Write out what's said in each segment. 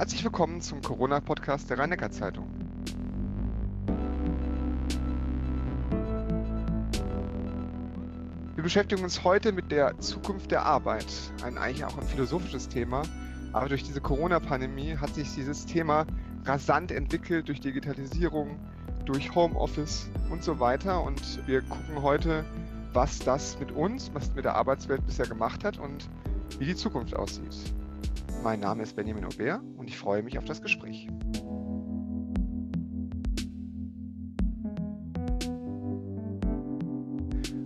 Herzlich willkommen zum Corona-Podcast der Rhein-Neckar-Zeitung. Wir beschäftigen uns heute mit der Zukunft der Arbeit, ein eigentlich auch ein philosophisches Thema. Aber durch diese Corona-Pandemie hat sich dieses Thema rasant entwickelt durch Digitalisierung, durch Homeoffice und so weiter. Und wir gucken heute, was das mit uns, was mit der Arbeitswelt bisher gemacht hat und wie die Zukunft aussieht. Mein Name ist Benjamin Aubert und ich freue mich auf das Gespräch.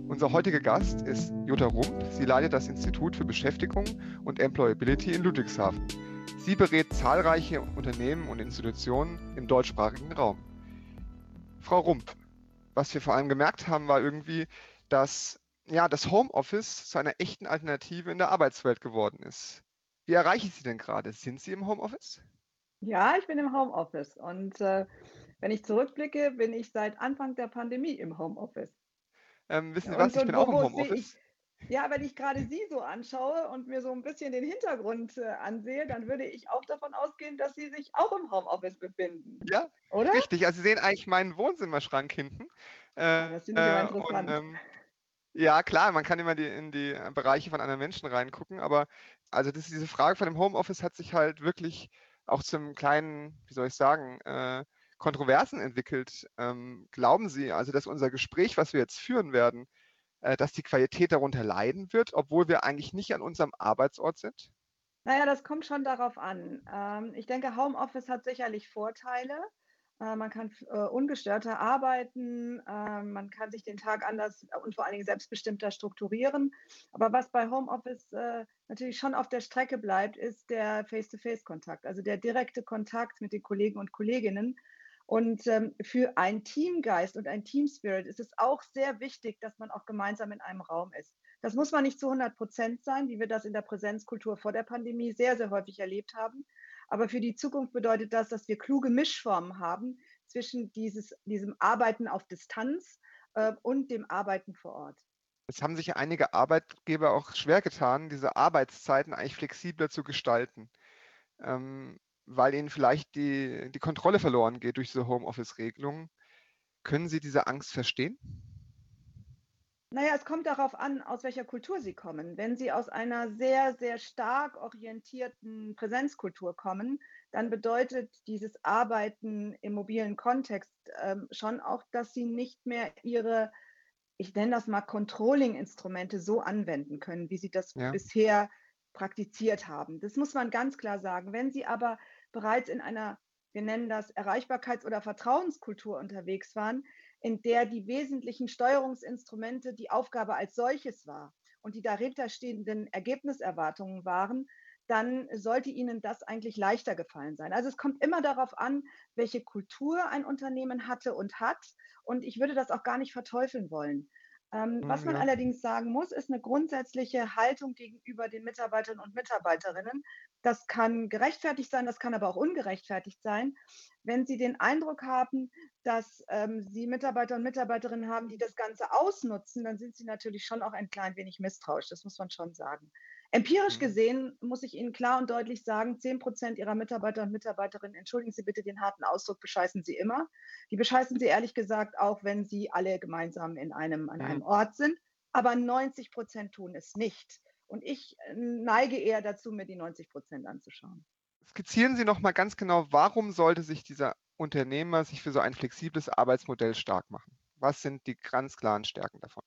Unser heutiger Gast ist Jutta Rump. Sie leitet das Institut für Beschäftigung und Employability in Ludwigshafen. Sie berät zahlreiche Unternehmen und Institutionen im deutschsprachigen Raum. Frau Rump, was wir vor allem gemerkt haben, war irgendwie, dass ja, das Homeoffice zu einer echten Alternative in der Arbeitswelt geworden ist. Wie erreiche ich Sie denn gerade? Sind Sie im Homeoffice? Ja, ich bin im Homeoffice und äh, wenn ich zurückblicke, bin ich seit Anfang der Pandemie im Homeoffice. Ähm, wissen Sie was, und, ich bin auch im Homeoffice. Ich, ja, wenn ich gerade Sie so anschaue und mir so ein bisschen den Hintergrund äh, ansehe, dann würde ich auch davon ausgehen, dass Sie sich auch im Homeoffice befinden. Ja, oder? Richtig. Also Sie sehen eigentlich meinen Wohnzimmerschrank hinten. Äh, ja, das finde ich immer äh, interessant. Und, ähm, ja, klar, man kann immer die, in die Bereiche von anderen Menschen reingucken, aber also das, diese Frage von dem Homeoffice hat sich halt wirklich auch zum kleinen, wie soll ich sagen, äh, Kontroversen entwickelt. Ähm, glauben Sie also, dass unser Gespräch, was wir jetzt führen werden, äh, dass die Qualität darunter leiden wird, obwohl wir eigentlich nicht an unserem Arbeitsort sind? Naja, das kommt schon darauf an. Ähm, ich denke, Homeoffice hat sicherlich Vorteile. Äh, man kann äh, ungestörter arbeiten, äh, man kann sich den Tag anders und vor allen Dingen selbstbestimmter strukturieren. Aber was bei Homeoffice natürlich schon auf der Strecke bleibt, ist der Face-to-Face-Kontakt, also der direkte Kontakt mit den Kollegen und Kolleginnen. Und ähm, für einen Teamgeist und ein Teamspirit ist es auch sehr wichtig, dass man auch gemeinsam in einem Raum ist. Das muss man nicht zu 100 Prozent sein, wie wir das in der Präsenzkultur vor der Pandemie sehr, sehr häufig erlebt haben. Aber für die Zukunft bedeutet das, dass wir kluge Mischformen haben zwischen dieses, diesem Arbeiten auf Distanz äh, und dem Arbeiten vor Ort. Es haben sich einige Arbeitgeber auch schwer getan, diese Arbeitszeiten eigentlich flexibler zu gestalten, ähm, weil ihnen vielleicht die, die Kontrolle verloren geht durch diese Homeoffice-Regelungen. Können Sie diese Angst verstehen? Naja, es kommt darauf an, aus welcher Kultur Sie kommen. Wenn Sie aus einer sehr, sehr stark orientierten Präsenzkultur kommen, dann bedeutet dieses Arbeiten im mobilen Kontext ähm, schon auch, dass Sie nicht mehr Ihre, ich nenne das mal Controlling-Instrumente so anwenden können, wie Sie das ja. bisher praktiziert haben. Das muss man ganz klar sagen. Wenn Sie aber bereits in einer, wir nennen das Erreichbarkeits- oder Vertrauenskultur unterwegs waren, in der die wesentlichen Steuerungsinstrumente die Aufgabe als solches war und die dahinter stehenden Ergebniserwartungen waren, dann sollte Ihnen das eigentlich leichter gefallen sein. Also es kommt immer darauf an, welche Kultur ein Unternehmen hatte und hat. Und ich würde das auch gar nicht verteufeln wollen. Ähm, was man ja. allerdings sagen muss, ist eine grundsätzliche Haltung gegenüber den Mitarbeitern und Mitarbeiterinnen. Das kann gerechtfertigt sein, das kann aber auch ungerechtfertigt sein. Wenn Sie den Eindruck haben, dass ähm, Sie Mitarbeiter und Mitarbeiterinnen haben, die das Ganze ausnutzen, dann sind Sie natürlich schon auch ein klein wenig misstrauisch. Das muss man schon sagen. Empirisch mhm. gesehen muss ich Ihnen klar und deutlich sagen, 10 Prozent Ihrer Mitarbeiter und Mitarbeiterinnen, entschuldigen Sie bitte den harten Ausdruck, bescheißen Sie immer. Die bescheißen Sie ehrlich gesagt auch, wenn Sie alle gemeinsam in einem, an einem. Ort sind. Aber 90 Prozent tun es nicht. Und ich äh, neige eher dazu, mir die 90 Prozent anzuschauen. Skizzieren Sie noch mal ganz genau, warum sollte sich dieser Unternehmer sich für so ein flexibles Arbeitsmodell stark machen? Was sind die ganz klaren Stärken davon?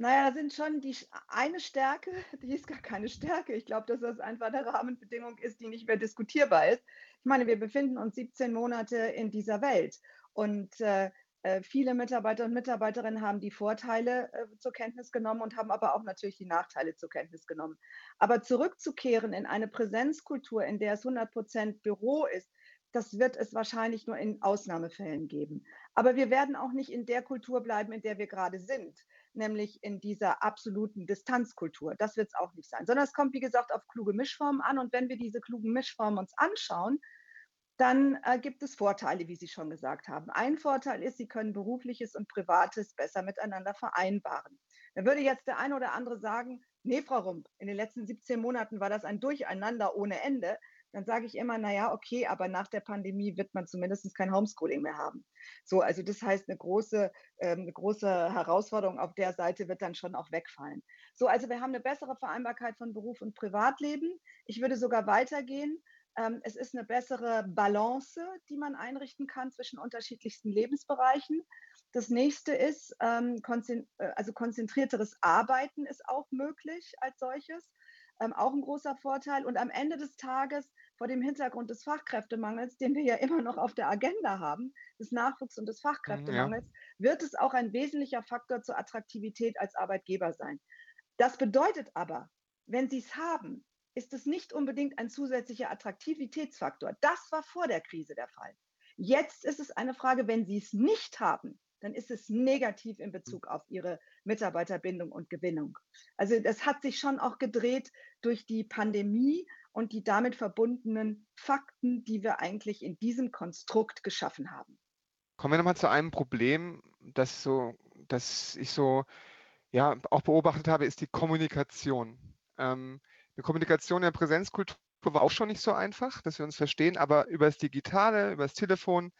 Naja, da sind schon die eine Stärke, die ist gar keine Stärke. Ich glaube, dass das einfach eine Rahmenbedingung ist, die nicht mehr diskutierbar ist. Ich meine, wir befinden uns 17 Monate in dieser Welt und äh, äh, viele Mitarbeiter und Mitarbeiterinnen haben die Vorteile äh, zur Kenntnis genommen und haben aber auch natürlich die Nachteile zur Kenntnis genommen. Aber zurückzukehren in eine Präsenzkultur, in der es 100 Prozent Büro ist, das wird es wahrscheinlich nur in Ausnahmefällen geben. Aber wir werden auch nicht in der Kultur bleiben, in der wir gerade sind, nämlich in dieser absoluten Distanzkultur. Das wird es auch nicht sein, sondern es kommt, wie gesagt, auf kluge Mischformen an. Und wenn wir diese klugen Mischformen uns anschauen, dann äh, gibt es Vorteile, wie Sie schon gesagt haben. Ein Vorteil ist, Sie können berufliches und privates besser miteinander vereinbaren. Da würde jetzt der eine oder andere sagen, nee, Frau Rump, in den letzten 17 Monaten war das ein Durcheinander ohne Ende. Dann sage ich immer, naja, okay, aber nach der Pandemie wird man zumindest kein Homeschooling mehr haben. So, also das heißt, eine große, ähm, eine große Herausforderung auf der Seite wird dann schon auch wegfallen. So, also wir haben eine bessere Vereinbarkeit von Beruf und Privatleben. Ich würde sogar weitergehen. Ähm, es ist eine bessere Balance, die man einrichten kann zwischen unterschiedlichsten Lebensbereichen. Das nächste ist, ähm, äh, also konzentrierteres Arbeiten ist auch möglich als solches. Ähm, auch ein großer Vorteil. Und am Ende des Tages, vor dem Hintergrund des Fachkräftemangels, den wir ja immer noch auf der Agenda haben, des Nachwuchs- und des Fachkräftemangels, ja. wird es auch ein wesentlicher Faktor zur Attraktivität als Arbeitgeber sein. Das bedeutet aber, wenn Sie es haben, ist es nicht unbedingt ein zusätzlicher Attraktivitätsfaktor. Das war vor der Krise der Fall. Jetzt ist es eine Frage, wenn Sie es nicht haben, dann ist es negativ in hm. Bezug auf ihre Mitarbeiterbindung und Gewinnung. Also das hat sich schon auch gedreht durch die Pandemie und die damit verbundenen Fakten, die wir eigentlich in diesem Konstrukt geschaffen haben. Kommen wir nochmal zu einem Problem, das so, das ich so ja auch beobachtet habe, ist die Kommunikation. Ähm, eine Kommunikation in der Präsenzkultur war auch schon nicht so einfach, dass wir uns verstehen, aber über das Digitale, über das Telefon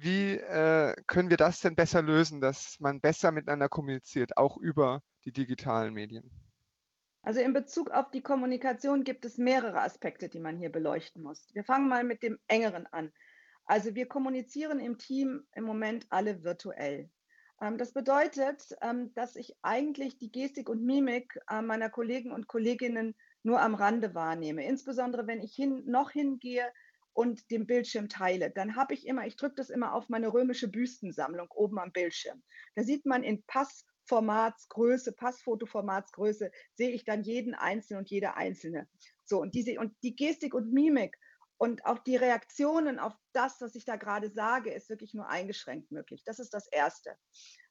wie äh, können wir das denn besser lösen, dass man besser miteinander kommuniziert, auch über die digitalen Medien? Also in Bezug auf die Kommunikation gibt es mehrere Aspekte, die man hier beleuchten muss. Wir fangen mal mit dem engeren an. Also wir kommunizieren im Team im Moment alle virtuell. Ähm, das bedeutet, ähm, dass ich eigentlich die Gestik und Mimik äh, meiner Kollegen und Kolleginnen nur am Rande wahrnehme. Insbesondere wenn ich hin, noch hingehe und den Bildschirm teile, dann habe ich immer, ich drücke das immer auf meine römische Büstensammlung oben am Bildschirm. Da sieht man in Passformatsgröße, Passfotoformatsgröße, sehe ich dann jeden Einzelnen und jede Einzelne. So, und diese, und die Gestik und Mimik und auch die Reaktionen auf das, was ich da gerade sage, ist wirklich nur eingeschränkt möglich. Das ist das Erste.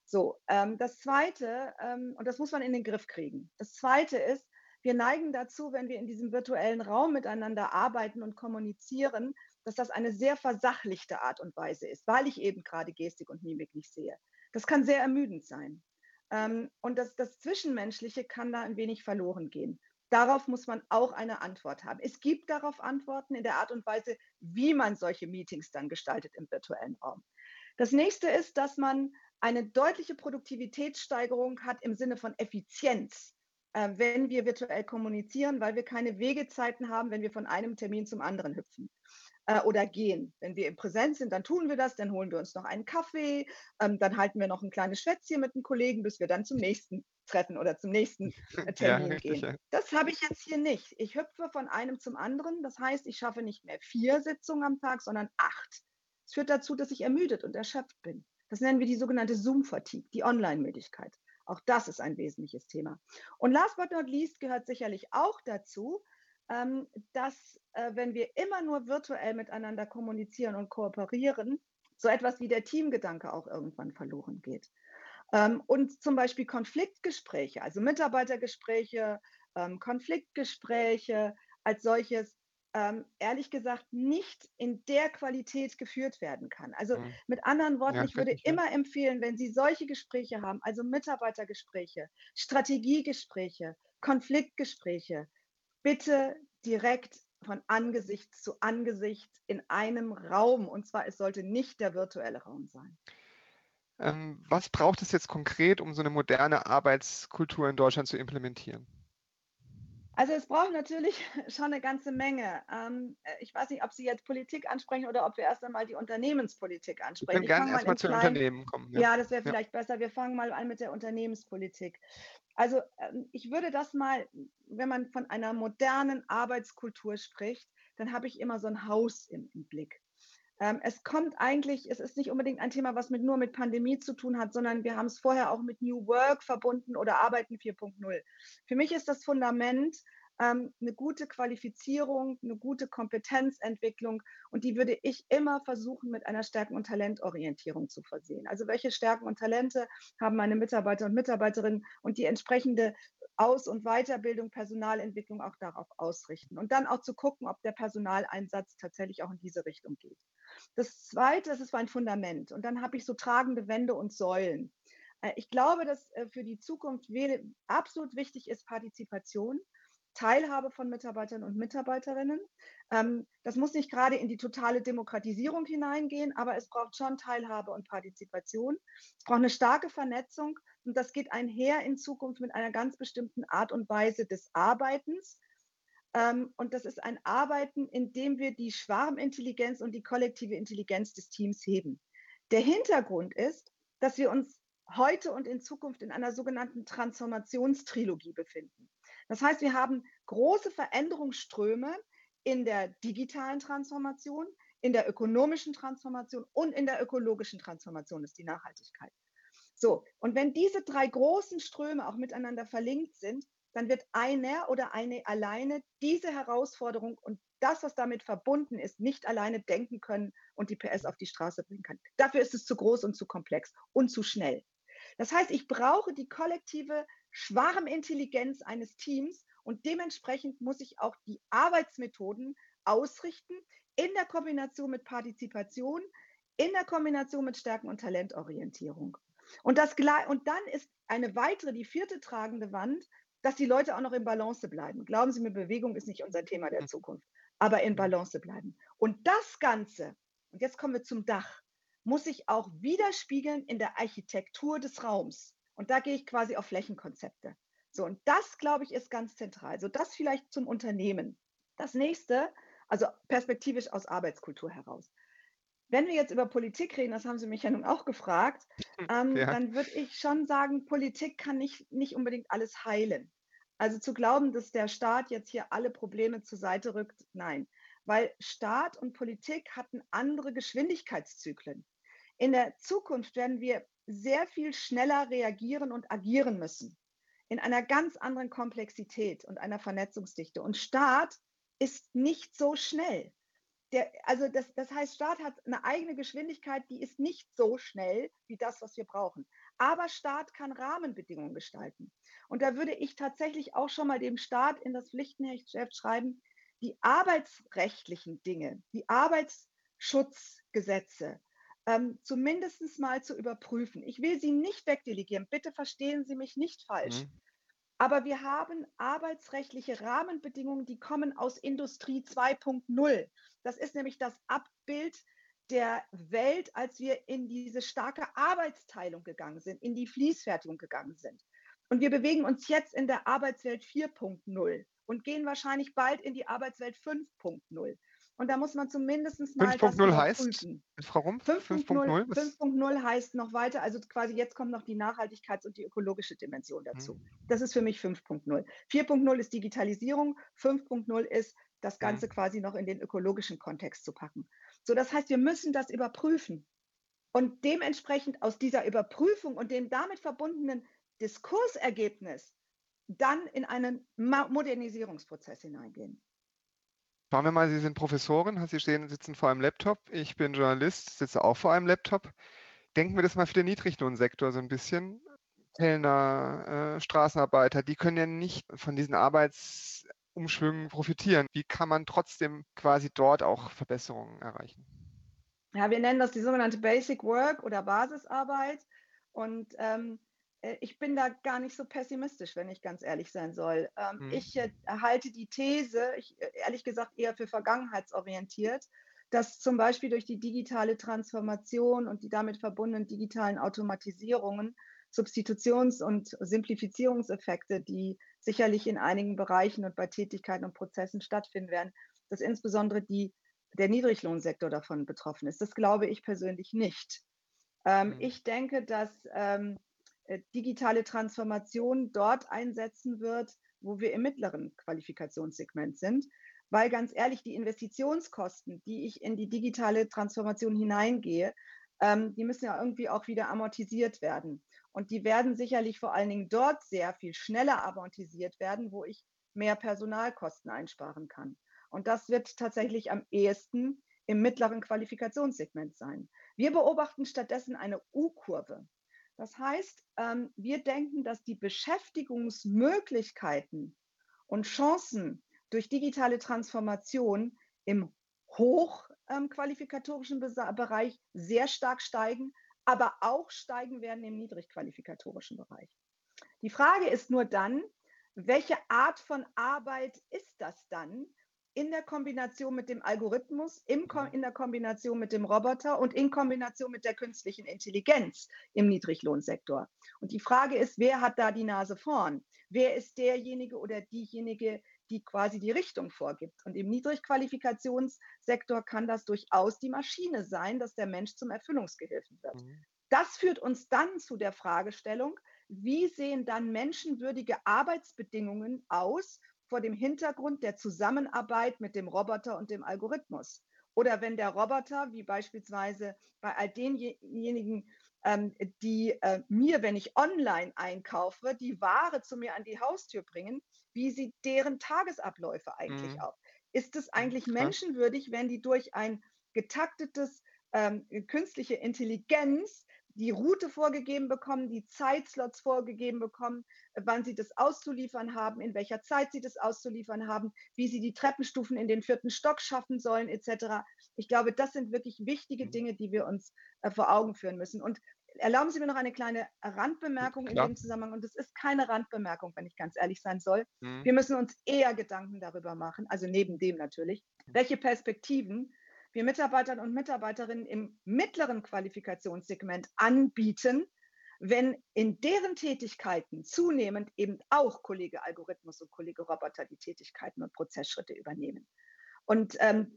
So, ähm, das Zweite, ähm, und das muss man in den Griff kriegen. Das Zweite ist, wir neigen dazu, wenn wir in diesem virtuellen Raum miteinander arbeiten und kommunizieren, dass das eine sehr versachlichte Art und Weise ist, weil ich eben gerade Gestik und Mimik nicht sehe. Das kann sehr ermüdend sein. Ähm, und das, das Zwischenmenschliche kann da ein wenig verloren gehen. Darauf muss man auch eine Antwort haben. Es gibt darauf Antworten in der Art und Weise, wie man solche Meetings dann gestaltet im virtuellen Raum. Das nächste ist, dass man eine deutliche Produktivitätssteigerung hat im Sinne von Effizienz äh, wenn wir virtuell kommunizieren, weil wir keine Wegezeiten haben, wenn wir von einem Termin zum anderen hüpfen äh, oder gehen. Wenn wir im Präsenz sind, dann tun wir das, dann holen wir uns noch einen Kaffee, ähm, dann halten wir noch ein kleines Schwätzchen mit einem Kollegen, bis wir dann zum nächsten Treffen oder zum nächsten äh, Termin ja, gehen. Ja. Das habe ich jetzt hier nicht. Ich hüpfe von einem zum anderen. Das heißt, ich schaffe nicht mehr vier Sitzungen am Tag, sondern acht. Das führt dazu, dass ich ermüdet und erschöpft bin. Das nennen wir die sogenannte Zoom-Fatigue, die Online-Möglichkeit. Auch das ist ein wesentliches Thema. Und last but not least gehört sicherlich auch dazu, ähm, dass äh, wenn wir immer nur virtuell miteinander kommunizieren und kooperieren, so etwas wie der Teamgedanke auch irgendwann verloren geht. Ähm, und zum Beispiel Konfliktgespräche, also Mitarbeitergespräche, ähm, Konfliktgespräche als solches ähm, ehrlich gesagt nicht in der Qualität geführt werden kann. Also mhm. mit anderen Worten, ja, ich würde ich, immer ja. empfehlen, wenn Sie solche Gespräche haben, also Mitarbeitergespräche, Strategiegespräche, Konfliktgespräche, bitte direkt von Angesicht zu Angesicht in einem Raum. Und zwar, es sollte nicht der virtuelle Raum sein. Ähm, was braucht es jetzt konkret, um so eine moderne Arbeitskultur in Deutschland zu implementieren? Also es braucht natürlich schon eine ganze Menge. Ähm, äh, ich weiß nicht, ob Sie jetzt Politik ansprechen oder ob wir erst einmal die Unternehmenspolitik ansprechen. Wir können gerne erstmal zu. Unternehmen kommen. Ja, ja das wäre vielleicht ja. besser. Wir fangen mal an mit der Unternehmenspolitik. Also ähm, ich würde das mal, wenn man von einer modernen Arbeitskultur spricht, dann habe ich immer so ein Haus im, im Blick. Ähm, es kommt eigentlich, es ist nicht unbedingt ein Thema, was mit, nur mit Pandemie zu tun hat, sondern wir haben es vorher auch mit New Work verbunden oder Arbeiten 4.0. Für mich ist das Fundament ähm, eine gute Qualifizierung, eine gute Kompetenzentwicklung und die würde ich immer versuchen, mit einer Stärken- und Talentorientierung zu versehen. Also welche Stärken und Talente haben meine Mitarbeiter und Mitarbeiterinnen und die entsprechende aus- und Weiterbildung, Personalentwicklung auch darauf ausrichten und dann auch zu gucken, ob der Personaleinsatz tatsächlich auch in diese Richtung geht. Das Zweite, das ist ein Fundament und dann habe ich so tragende Wände und Säulen. Äh, ich glaube, dass äh, für die Zukunft absolut wichtig ist Partizipation. Teilhabe von Mitarbeitern und Mitarbeiterinnen. Ähm, das muss nicht gerade in die totale Demokratisierung hineingehen, aber es braucht schon Teilhabe und Partizipation. Es braucht eine starke Vernetzung und das geht einher in Zukunft mit einer ganz bestimmten Art und Weise des Arbeitens. Ähm, und das ist ein Arbeiten, in dem wir die Schwarmintelligenz und die kollektive Intelligenz des Teams heben. Der Hintergrund ist, dass wir uns heute und in Zukunft in einer sogenannten Transformationstrilogie befinden. Das heißt, wir haben große Veränderungsströme in der digitalen Transformation, in der ökonomischen Transformation und in der ökologischen Transformation ist die Nachhaltigkeit. So, und wenn diese drei großen Ströme auch miteinander verlinkt sind, dann wird einer oder eine alleine diese Herausforderung und das, was damit verbunden ist, nicht alleine denken können und die PS auf die Straße bringen kann. Dafür ist es zu groß und zu komplex und zu schnell. Das heißt, ich brauche die kollektive Schwarmintelligenz eines Teams und dementsprechend muss ich auch die Arbeitsmethoden ausrichten in der Kombination mit Partizipation, in der Kombination mit Stärken- und Talentorientierung. Und, das, und dann ist eine weitere, die vierte tragende Wand, dass die Leute auch noch in Balance bleiben. Glauben Sie mir, Bewegung ist nicht unser Thema der Zukunft, aber in Balance bleiben. Und das Ganze, und jetzt kommen wir zum Dach, muss sich auch widerspiegeln in der Architektur des Raums. Und da gehe ich quasi auf Flächenkonzepte. So, und das, glaube ich, ist ganz zentral. So, das vielleicht zum Unternehmen. Das nächste, also perspektivisch aus Arbeitskultur heraus. Wenn wir jetzt über Politik reden, das haben Sie mich ja nun auch gefragt, ähm, ja. dann würde ich schon sagen, Politik kann nicht, nicht unbedingt alles heilen. Also zu glauben, dass der Staat jetzt hier alle Probleme zur Seite rückt, nein. Weil Staat und Politik hatten andere Geschwindigkeitszyklen. In der Zukunft werden wir sehr viel schneller reagieren und agieren müssen. In einer ganz anderen Komplexität und einer Vernetzungsdichte. Und Staat ist nicht so schnell. Der, also das, das heißt, Staat hat eine eigene Geschwindigkeit, die ist nicht so schnell wie das, was wir brauchen. Aber Staat kann Rahmenbedingungen gestalten. Und da würde ich tatsächlich auch schon mal dem Staat in das Pflichtenheft schreiben, die arbeitsrechtlichen Dinge, die Arbeitsschutzgesetze, ähm, zumindest mal zu überprüfen. Ich will sie nicht wegdelegieren, bitte verstehen Sie mich nicht falsch. Mhm. Aber wir haben arbeitsrechtliche Rahmenbedingungen, die kommen aus Industrie 2.0. Das ist nämlich das Abbild der Welt, als wir in diese starke Arbeitsteilung gegangen sind, in die Fließfertigung gegangen sind. Und wir bewegen uns jetzt in der Arbeitswelt 4.0 und gehen wahrscheinlich bald in die Arbeitswelt 5.0. Und da muss man zumindest mal 5.0 heißt, Frau Rumpf, 5.0 heißt noch weiter, also quasi jetzt kommt noch die Nachhaltigkeits- und die ökologische Dimension dazu. Hm. Das ist für mich 5.0. 4.0 ist Digitalisierung, 5.0 ist das hm. Ganze hm. quasi noch in den ökologischen Kontext zu packen. So, das heißt, wir müssen das überprüfen. Und dementsprechend aus dieser Überprüfung und dem damit verbundenen Diskursergebnis dann in einen Modernisierungsprozess hineingehen. Schauen wir mal, Sie sind Professorin, Sie stehen, sitzen vor einem Laptop. Ich bin Journalist, sitze auch vor einem Laptop. Denken wir das mal für den Niedriglohnsektor so ein bisschen. Kellner, äh, Straßenarbeiter, die können ja nicht von diesen Arbeitsumschwüngen profitieren. Wie kann man trotzdem quasi dort auch Verbesserungen erreichen? Ja, wir nennen das die sogenannte Basic Work oder Basisarbeit. Und ähm, äh, ich bin da gar nicht so pessimistisch, wenn ich ganz ehrlich sein soll. Ähm, hm. Ich äh, halte die These, ich, äh, ehrlich gesagt eher für vergangenheitsorientiert, dass zum Beispiel durch die digitale Transformation und die damit verbundenen digitalen Automatisierungen Substitutions- und Simplifizierungseffekte, die sicherlich in einigen Bereichen und bei Tätigkeiten und Prozessen stattfinden werden, dass insbesondere die, der Niedriglohnsektor davon betroffen ist. Das glaube ich persönlich nicht. Ähm, hm. Ich denke, dass ähm, äh, digitale Transformation dort einsetzen wird, wo wir im mittleren Qualifikationssegment sind. Weil ganz ehrlich, die Investitionskosten, die ich in die digitale Transformation hineingehe, ähm, die müssen ja irgendwie auch wieder amortisiert werden. Und die werden sicherlich vor allen Dingen dort sehr viel schneller amortisiert werden, wo ich mehr Personalkosten einsparen kann. Und das wird tatsächlich am ehesten im mittleren Qualifikationssegment sein. Wir beobachten stattdessen eine U-Kurve. Das heißt, ähm, wir denken, dass die Beschäftigungsmöglichkeiten und Chancen durch digitale Transformation im hochqualifikatorischen Bereich sehr stark steigen, aber auch steigen werden im niedrigqualifikatorischen Bereich. Die Frage ist nur dann, welche Art von Arbeit ist das dann in der Kombination mit dem Algorithmus, im, in der Kombination mit dem Roboter und in Kombination mit der künstlichen Intelligenz im Niedriglohnsektor? Und die Frage ist, wer hat da die Nase vorn? Wer ist derjenige oder diejenige, die quasi die Richtung vorgibt. Und im Niedrigqualifikationssektor kann das durchaus die Maschine sein, dass der Mensch zum Erfüllungsgehilfen wird. Mhm. Das führt uns dann zu der Fragestellung, wie sehen dann menschenwürdige Arbeitsbedingungen aus vor dem Hintergrund der Zusammenarbeit mit dem Roboter und dem Algorithmus? Oder wenn der Roboter, wie beispielsweise bei all denjenigen, ähm, die äh, mir, wenn ich online einkaufe, die Ware zu mir an die Haustür bringen, wie sieht deren Tagesabläufe eigentlich mhm. aus? Ist es eigentlich menschenwürdig, wenn die durch ein getaktetes ähm, künstliche Intelligenz die Route vorgegeben bekommen, die Zeitslots vorgegeben bekommen, wann sie das auszuliefern haben, in welcher Zeit sie das auszuliefern haben, wie sie die Treppenstufen in den vierten Stock schaffen sollen, etc. Ich glaube, das sind wirklich wichtige mhm. Dinge, die wir uns äh, vor Augen führen müssen. Und erlauben Sie mir noch eine kleine Randbemerkung Klar. in dem Zusammenhang. Und es ist keine Randbemerkung, wenn ich ganz ehrlich sein soll. Mhm. Wir müssen uns eher Gedanken darüber machen, also neben dem natürlich, mhm. welche Perspektiven wir Mitarbeitern und Mitarbeiterinnen im mittleren Qualifikationssegment anbieten, wenn in deren Tätigkeiten zunehmend eben auch Kollege Algorithmus und Kollege Roboter die Tätigkeiten und Prozessschritte übernehmen. Und ähm,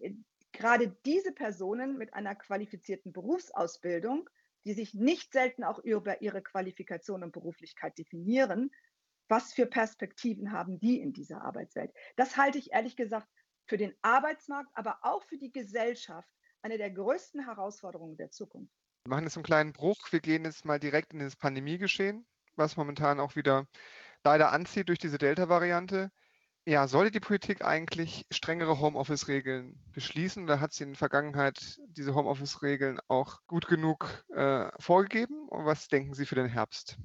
gerade diese Personen mit einer qualifizierten Berufsausbildung die sich nicht selten auch über ihre Qualifikation und Beruflichkeit definieren, was für Perspektiven haben die in dieser Arbeitswelt? Das halte ich ehrlich gesagt für den Arbeitsmarkt, aber auch für die Gesellschaft eine der größten Herausforderungen der Zukunft. Wir machen jetzt einen kleinen Bruch. Wir gehen jetzt mal direkt in das Pandemiegeschehen, was momentan auch wieder leider anzieht durch diese Delta-Variante. Ja, sollte die Politik eigentlich strengere Homeoffice-Regeln beschließen oder hat sie in der Vergangenheit diese Homeoffice-Regeln auch gut genug äh, vorgegeben? Und was denken Sie für den Herbst?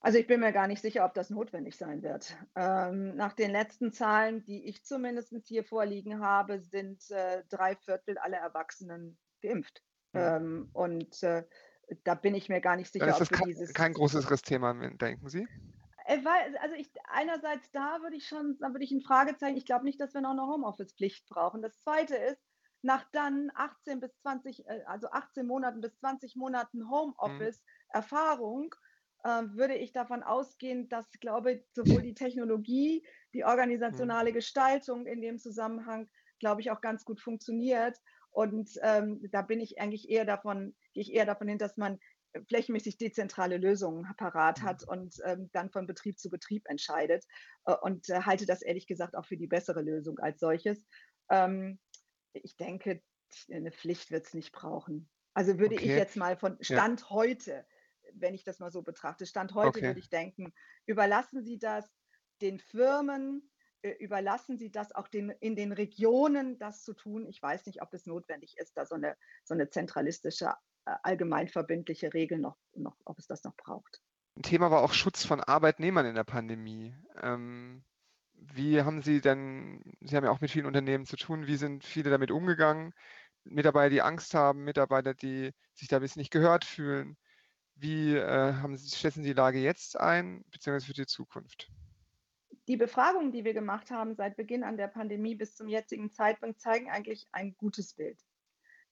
Also ich bin mir gar nicht sicher, ob das notwendig sein wird. Ähm, nach den letzten Zahlen, die ich zumindest hier vorliegen habe, sind äh, drei Viertel aller Erwachsenen geimpft. Ja. Ähm, und äh, da bin ich mir gar nicht sicher, ob wir dieses. Kein großes Thema, denken Sie? Äh, also ich, einerseits da würde ich schon, da würde ich ein Fragezeichen, ich glaube nicht, dass wir noch eine Homeoffice-Pflicht brauchen. Das zweite ist, nach dann 18 bis 20, äh, also 18 Monaten bis 20 Monaten mhm. Homeoffice-Erfahrung, äh, würde ich davon ausgehen, dass, glaube ich, sowohl die Technologie, die organisationale mhm. Gestaltung in dem Zusammenhang, glaube ich, auch ganz gut funktioniert. Und ähm, da bin ich eigentlich eher davon, gehe ich eher davon hin, dass man flächenmäßig dezentrale Lösungen parat hat mhm. und ähm, dann von Betrieb zu Betrieb entscheidet. Äh, und äh, halte das ehrlich gesagt auch für die bessere Lösung als solches. Ähm, ich denke, eine Pflicht wird es nicht brauchen. Also würde okay. ich jetzt mal von Stand ja. heute, wenn ich das mal so betrachte, Stand heute okay. würde ich denken, überlassen Sie das den Firmen, äh, überlassen Sie das auch den, in den Regionen, das zu tun. Ich weiß nicht, ob es notwendig ist, da so eine, so eine zentralistische äh, allgemeinverbindliche Regeln noch, noch, ob es das noch braucht. Ein Thema war auch Schutz von Arbeitnehmern in der Pandemie. Ähm, wie haben Sie denn, Sie haben ja auch mit vielen Unternehmen zu tun, wie sind viele damit umgegangen? Mitarbeiter, die Angst haben, Mitarbeiter, die sich da ein bisschen nicht gehört fühlen. Wie äh, haben Sie, schätzen Sie die Lage jetzt ein, beziehungsweise für die Zukunft? Die Befragungen, die wir gemacht haben seit Beginn an der Pandemie bis zum jetzigen Zeitpunkt, zeigen eigentlich ein gutes Bild.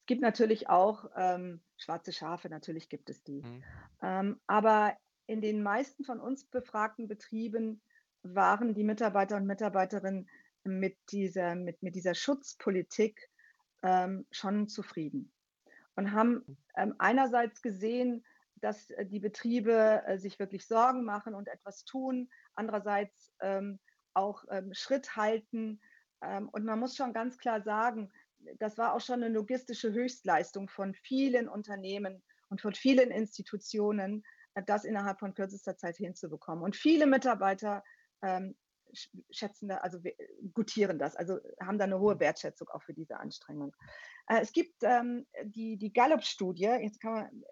Es gibt natürlich auch ähm, schwarze Schafe, natürlich gibt es die. Mhm. Ähm, aber in den meisten von uns befragten Betrieben waren die Mitarbeiter und Mitarbeiterinnen mit dieser, mit, mit dieser Schutzpolitik ähm, schon zufrieden und haben mhm. ähm, einerseits gesehen, dass äh, die Betriebe äh, sich wirklich Sorgen machen und etwas tun, andererseits ähm, auch ähm, Schritt halten. Ähm, und man muss schon ganz klar sagen, das war auch schon eine logistische Höchstleistung von vielen Unternehmen und von vielen Institutionen, äh, das innerhalb von kürzester Zeit hinzubekommen. Und viele Mitarbeiter ähm, schätzen da, also gutieren das, also haben da eine hohe Wertschätzung auch für diese Anstrengung. Es gibt ähm, die, die Gallup-Studie, jetzt kann man,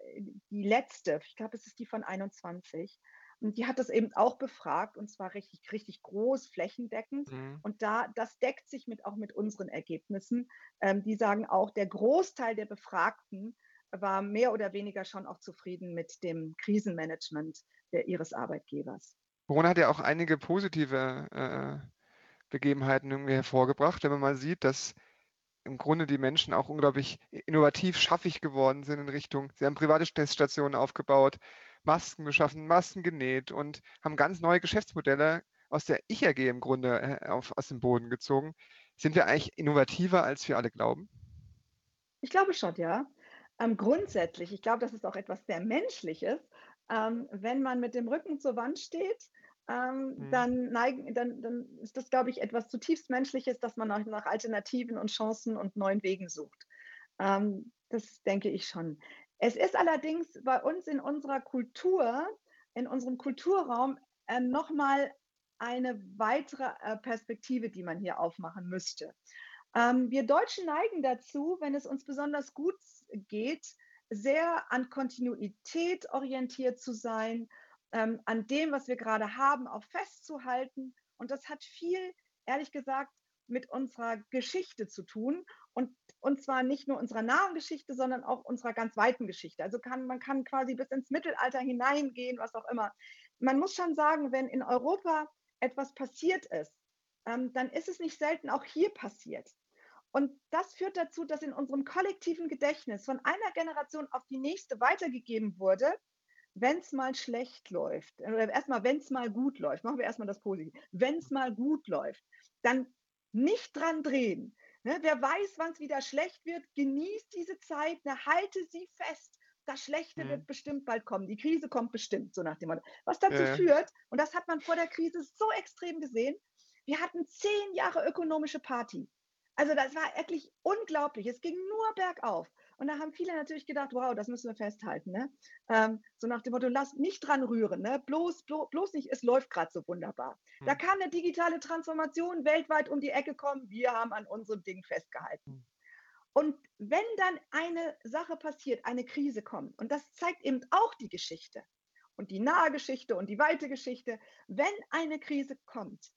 die letzte, ich glaube, es ist die von 21, und die hat das eben auch befragt und zwar richtig, richtig groß, flächendeckend. Mhm. Und da, das deckt sich mit, auch mit unseren Ergebnissen. Ähm, die sagen auch, der Großteil der Befragten war mehr oder weniger schon auch zufrieden mit dem Krisenmanagement der, ihres Arbeitgebers. Corona hat ja auch einige positive äh, Begebenheiten irgendwie hervorgebracht, wenn man mal sieht, dass im Grunde die Menschen auch unglaublich innovativ, schaffig geworden sind in Richtung, sie haben private Teststationen aufgebaut, Masken geschaffen, Masken genäht und haben ganz neue Geschäftsmodelle aus der Ich-AG im Grunde äh, auf, aus dem Boden gezogen. Sind wir eigentlich innovativer, als wir alle glauben? Ich glaube schon, ja. Ähm, grundsätzlich, ich glaube, das ist auch etwas sehr Menschliches. Ähm, wenn man mit dem Rücken zur Wand steht, ähm, mhm. dann, neigen, dann, dann ist das, glaube ich, etwas zutiefst Menschliches, dass man nach, nach Alternativen und Chancen und neuen Wegen sucht. Ähm, das denke ich schon. Es ist allerdings bei uns in unserer Kultur, in unserem Kulturraum äh, nochmal eine weitere äh, Perspektive, die man hier aufmachen müsste. Ähm, wir Deutschen neigen dazu, wenn es uns besonders gut geht, sehr an Kontinuität orientiert zu sein, ähm, an dem, was wir gerade haben, auch festzuhalten. Und das hat viel, ehrlich gesagt, mit unserer Geschichte zu tun und, und zwar nicht nur unserer nahen Geschichte, sondern auch unserer ganz weiten Geschichte. Also kann, man kann quasi bis ins Mittelalter hineingehen, was auch immer. Man muss schon sagen, wenn in Europa etwas passiert ist, ähm, dann ist es nicht selten auch hier passiert. Und das führt dazu, dass in unserem kollektiven Gedächtnis von einer Generation auf die nächste weitergegeben wurde, wenn es mal schlecht läuft, oder erstmal, wenn es mal gut läuft, machen wir erstmal das Positive, wenn es mal gut läuft, dann nicht dran drehen. Ne? Wer weiß, wann es wieder schlecht wird, genießt diese Zeit, ne? halte sie fest. Das Schlechte mhm. wird bestimmt bald kommen. Die Krise kommt bestimmt, so nach dem Motto. Was dazu ja. führt, und das hat man vor der Krise so extrem gesehen, wir hatten zehn Jahre ökonomische Party. Also das war wirklich unglaublich. Es ging nur bergauf. Und da haben viele natürlich gedacht, wow, das müssen wir festhalten. Ne? Ähm, so nach dem Motto, lass nicht dran rühren, ne? bloß, bloß, bloß nicht, es läuft gerade so wunderbar. Hm. Da kann eine digitale Transformation weltweit um die Ecke kommen. Wir haben an unserem Ding festgehalten. Hm. Und wenn dann eine Sache passiert, eine Krise kommt, und das zeigt eben auch die Geschichte und die nahe Geschichte und die weite Geschichte, wenn eine Krise kommt,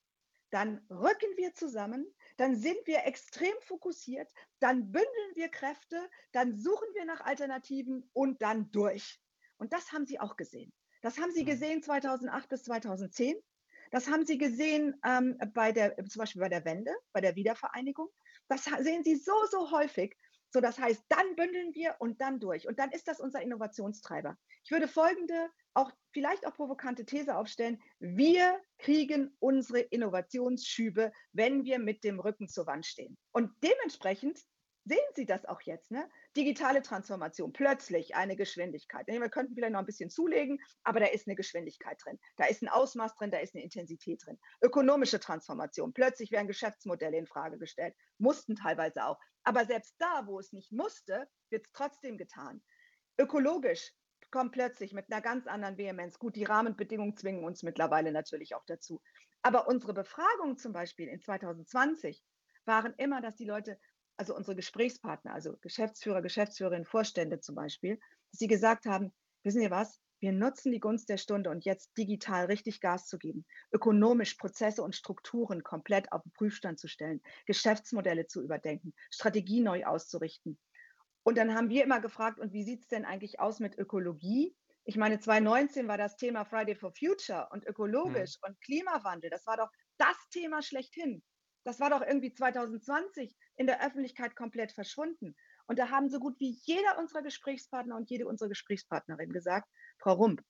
dann rücken wir zusammen, dann sind wir extrem fokussiert, dann bündeln wir Kräfte, dann suchen wir nach Alternativen und dann durch. Und das haben Sie auch gesehen. Das haben Sie mhm. gesehen 2008 bis 2010. Das haben Sie gesehen ähm, bei der, zum Beispiel bei der Wende, bei der Wiedervereinigung. Das sehen Sie so, so häufig. So, das heißt, dann bündeln wir und dann durch. Und dann ist das unser Innovationstreiber. Ich würde folgende, auch vielleicht auch provokante These aufstellen. Wir kriegen unsere Innovationsschübe, wenn wir mit dem Rücken zur Wand stehen. Und dementsprechend sehen Sie das auch jetzt, ne? Digitale Transformation, plötzlich eine Geschwindigkeit. Wir könnten vielleicht noch ein bisschen zulegen, aber da ist eine Geschwindigkeit drin. Da ist ein Ausmaß drin, da ist eine Intensität drin. Ökonomische Transformation, plötzlich werden Geschäftsmodelle in Frage gestellt, mussten teilweise auch. Aber selbst da, wo es nicht musste, wird es trotzdem getan. Ökologisch kommt plötzlich mit einer ganz anderen Vehemenz. Gut, die Rahmenbedingungen zwingen uns mittlerweile natürlich auch dazu. Aber unsere Befragungen zum Beispiel in 2020 waren immer, dass die Leute also unsere Gesprächspartner, also Geschäftsführer, Geschäftsführerinnen, Vorstände zum Beispiel, dass sie gesagt haben, wissen Sie was, wir nutzen die Gunst der Stunde und jetzt digital richtig Gas zu geben, ökonomisch Prozesse und Strukturen komplett auf den Prüfstand zu stellen, Geschäftsmodelle zu überdenken, Strategie neu auszurichten. Und dann haben wir immer gefragt, und wie sieht es denn eigentlich aus mit Ökologie? Ich meine, 2019 war das Thema Friday for Future und ökologisch hm. und Klimawandel. Das war doch das Thema schlechthin. Das war doch irgendwie 2020 in der Öffentlichkeit komplett verschwunden. Und da haben so gut wie jeder unserer Gesprächspartner und jede unserer Gesprächspartnerin gesagt, Frau Rump,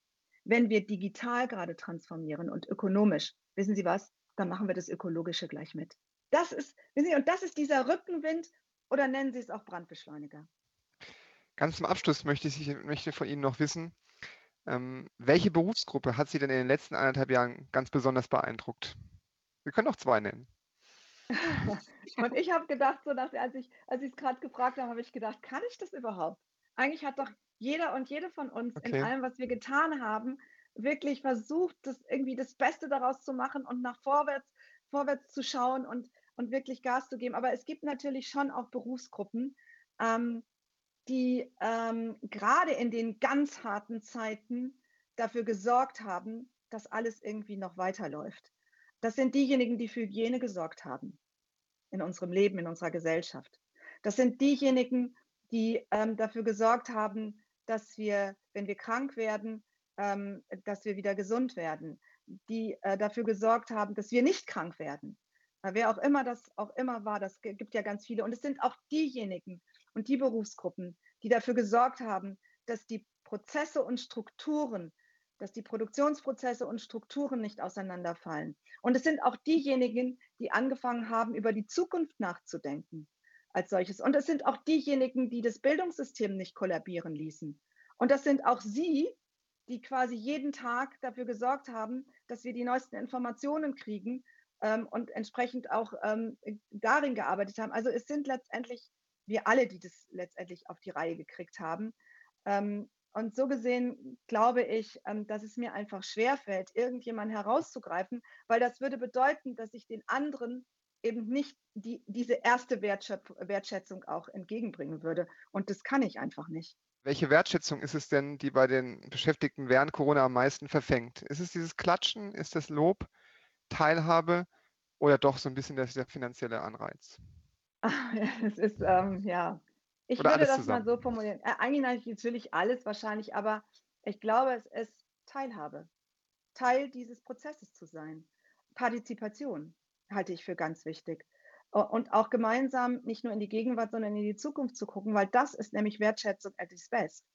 wenn wir digital gerade transformieren und ökonomisch, wissen Sie was, dann machen wir das Ökologische gleich mit. Das ist, wissen Sie, und das ist dieser Rückenwind oder nennen Sie es auch Brandbeschleuniger. Ganz zum Abschluss möchte ich möchte von Ihnen noch wissen, ähm, welche Berufsgruppe hat Sie denn in den letzten anderthalb Jahren ganz besonders beeindruckt? Wir können auch zwei nennen. und ich habe gedacht, so dass, als ich als es gerade gefragt habe, habe ich gedacht, kann ich das überhaupt? Eigentlich hat doch jeder und jede von uns okay. in allem, was wir getan haben, wirklich versucht, das irgendwie das Beste daraus zu machen und nach vorwärts, vorwärts zu schauen und, und wirklich Gas zu geben. Aber es gibt natürlich schon auch Berufsgruppen, ähm, die ähm, gerade in den ganz harten Zeiten dafür gesorgt haben, dass alles irgendwie noch weiterläuft. Das sind diejenigen, die für Hygiene gesorgt haben in unserem Leben, in unserer Gesellschaft. Das sind diejenigen, die ähm, dafür gesorgt haben, dass wir, wenn wir krank werden, ähm, dass wir wieder gesund werden. die äh, dafür gesorgt haben, dass wir nicht krank werden. Wer auch immer das auch immer war, das gibt ja ganz viele. Und es sind auch diejenigen und die Berufsgruppen, die dafür gesorgt haben, dass die Prozesse und Strukturen, dass die Produktionsprozesse und Strukturen nicht auseinanderfallen. Und es sind auch diejenigen, die angefangen haben, über die Zukunft nachzudenken als solches. Und es sind auch diejenigen, die das Bildungssystem nicht kollabieren ließen. Und das sind auch Sie, die quasi jeden Tag dafür gesorgt haben, dass wir die neuesten Informationen kriegen ähm, und entsprechend auch ähm, darin gearbeitet haben. Also es sind letztendlich wir alle, die das letztendlich auf die Reihe gekriegt haben. Ähm, und so gesehen glaube ich, ähm, dass es mir einfach schwerfällt, irgendjemanden herauszugreifen, weil das würde bedeuten, dass ich den anderen eben nicht die, diese erste Wertschätzung auch entgegenbringen würde. Und das kann ich einfach nicht. Welche Wertschätzung ist es denn, die bei den Beschäftigten während Corona am meisten verfängt? Ist es dieses Klatschen? Ist das Lob, Teilhabe oder doch so ein bisschen der, der finanzielle Anreiz? Es ist, ähm, ja, ich Oder würde das mal zusammen? so formulieren. Äh, eigentlich natürlich alles wahrscheinlich, aber ich glaube, es ist Teilhabe, Teil dieses Prozesses zu sein. Partizipation halte ich für ganz wichtig. Und auch gemeinsam nicht nur in die Gegenwart, sondern in die Zukunft zu gucken, weil das ist nämlich Wertschätzung at its best.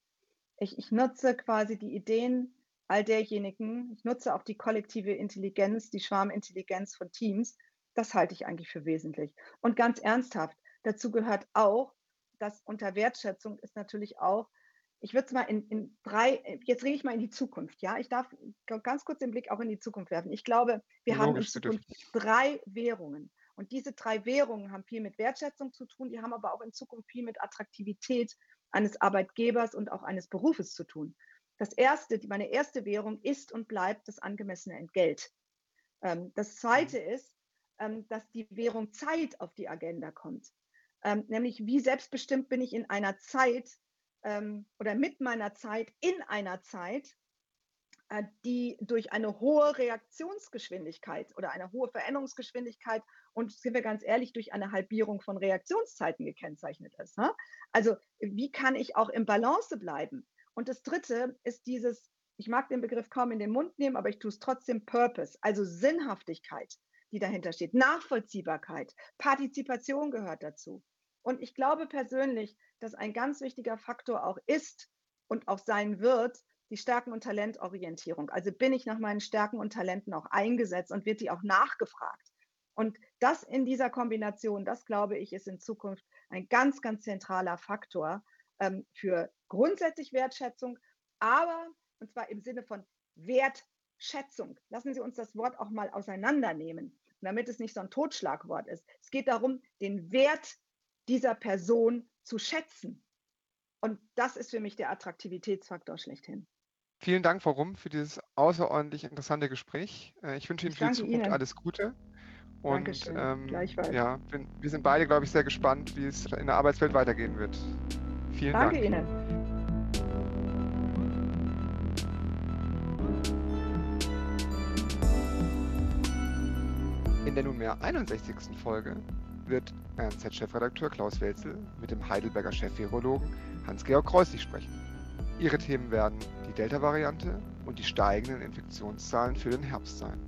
Ich, ich nutze quasi die Ideen all derjenigen, ich nutze auch die kollektive Intelligenz, die Schwarmintelligenz von Teams. Das halte ich eigentlich für wesentlich. Und ganz ernsthaft, dazu gehört auch, dass unter Wertschätzung ist natürlich auch, ich würde es mal in, in drei, jetzt rede ich mal in die Zukunft, ja. Ich darf ganz kurz den Blick auch in die Zukunft werfen. Ich glaube, wir haben in Logisch, Sie dürfen. Zukunft drei Währungen. Und diese drei Währungen haben viel mit Wertschätzung zu tun, die haben aber auch in Zukunft viel mit Attraktivität eines Arbeitgebers und auch eines Berufes zu tun. Das erste, meine erste Währung ist und bleibt das angemessene Entgelt. Ähm, das zweite ist, dass die Währung Zeit auf die Agenda kommt. Ähm, nämlich, wie selbstbestimmt bin ich in einer Zeit ähm, oder mit meiner Zeit in einer Zeit, äh, die durch eine hohe Reaktionsgeschwindigkeit oder eine hohe Veränderungsgeschwindigkeit und sind wir ganz ehrlich, durch eine Halbierung von Reaktionszeiten gekennzeichnet ist. Ne? Also wie kann ich auch im Balance bleiben? Und das Dritte ist dieses, ich mag den Begriff kaum in den Mund nehmen, aber ich tue es trotzdem Purpose, also Sinnhaftigkeit, die dahinter steht, Nachvollziehbarkeit, Partizipation gehört dazu. Und ich glaube persönlich, dass ein ganz wichtiger Faktor auch ist und auch sein wird, die Stärken- und Talentorientierung. Also bin ich nach meinen Stärken und Talenten auch eingesetzt und wird die auch nachgefragt. Und das in dieser Kombination, das glaube ich, ist in Zukunft ein ganz, ganz zentraler Faktor ähm, für grundsätzlich Wertschätzung, aber, und zwar im Sinne von Wertschätzung. Lassen Sie uns das Wort auch mal auseinandernehmen, damit es nicht so ein Totschlagwort ist. Es geht darum, den Wert dieser Person zu schätzen. Und das ist für mich der Attraktivitätsfaktor schlechthin. Vielen Dank, Frau Rumm, für dieses außerordentlich interessante Gespräch. Äh, Ich wünsche Ihnen Ich für die danke Zukunft Ihnen. alles Gute. Und Dankeschön. ähm, Gleichfalls. ja, wir sind beide, glaube ich, sehr gespannt, wie es in der Arbeitswelt weitergehen wird. Vielen Danke Dank. Ihnen. In der nunmehr 61. Folge wird RNZ-Chefredakteur Klaus Welzel mit dem Heidelberger Chef-Virologen Hans-Georg Kreuslich sprechen. Ihre Themen werden die Delta-Variante und die steigenden Infektionszahlen für den Herbst sein.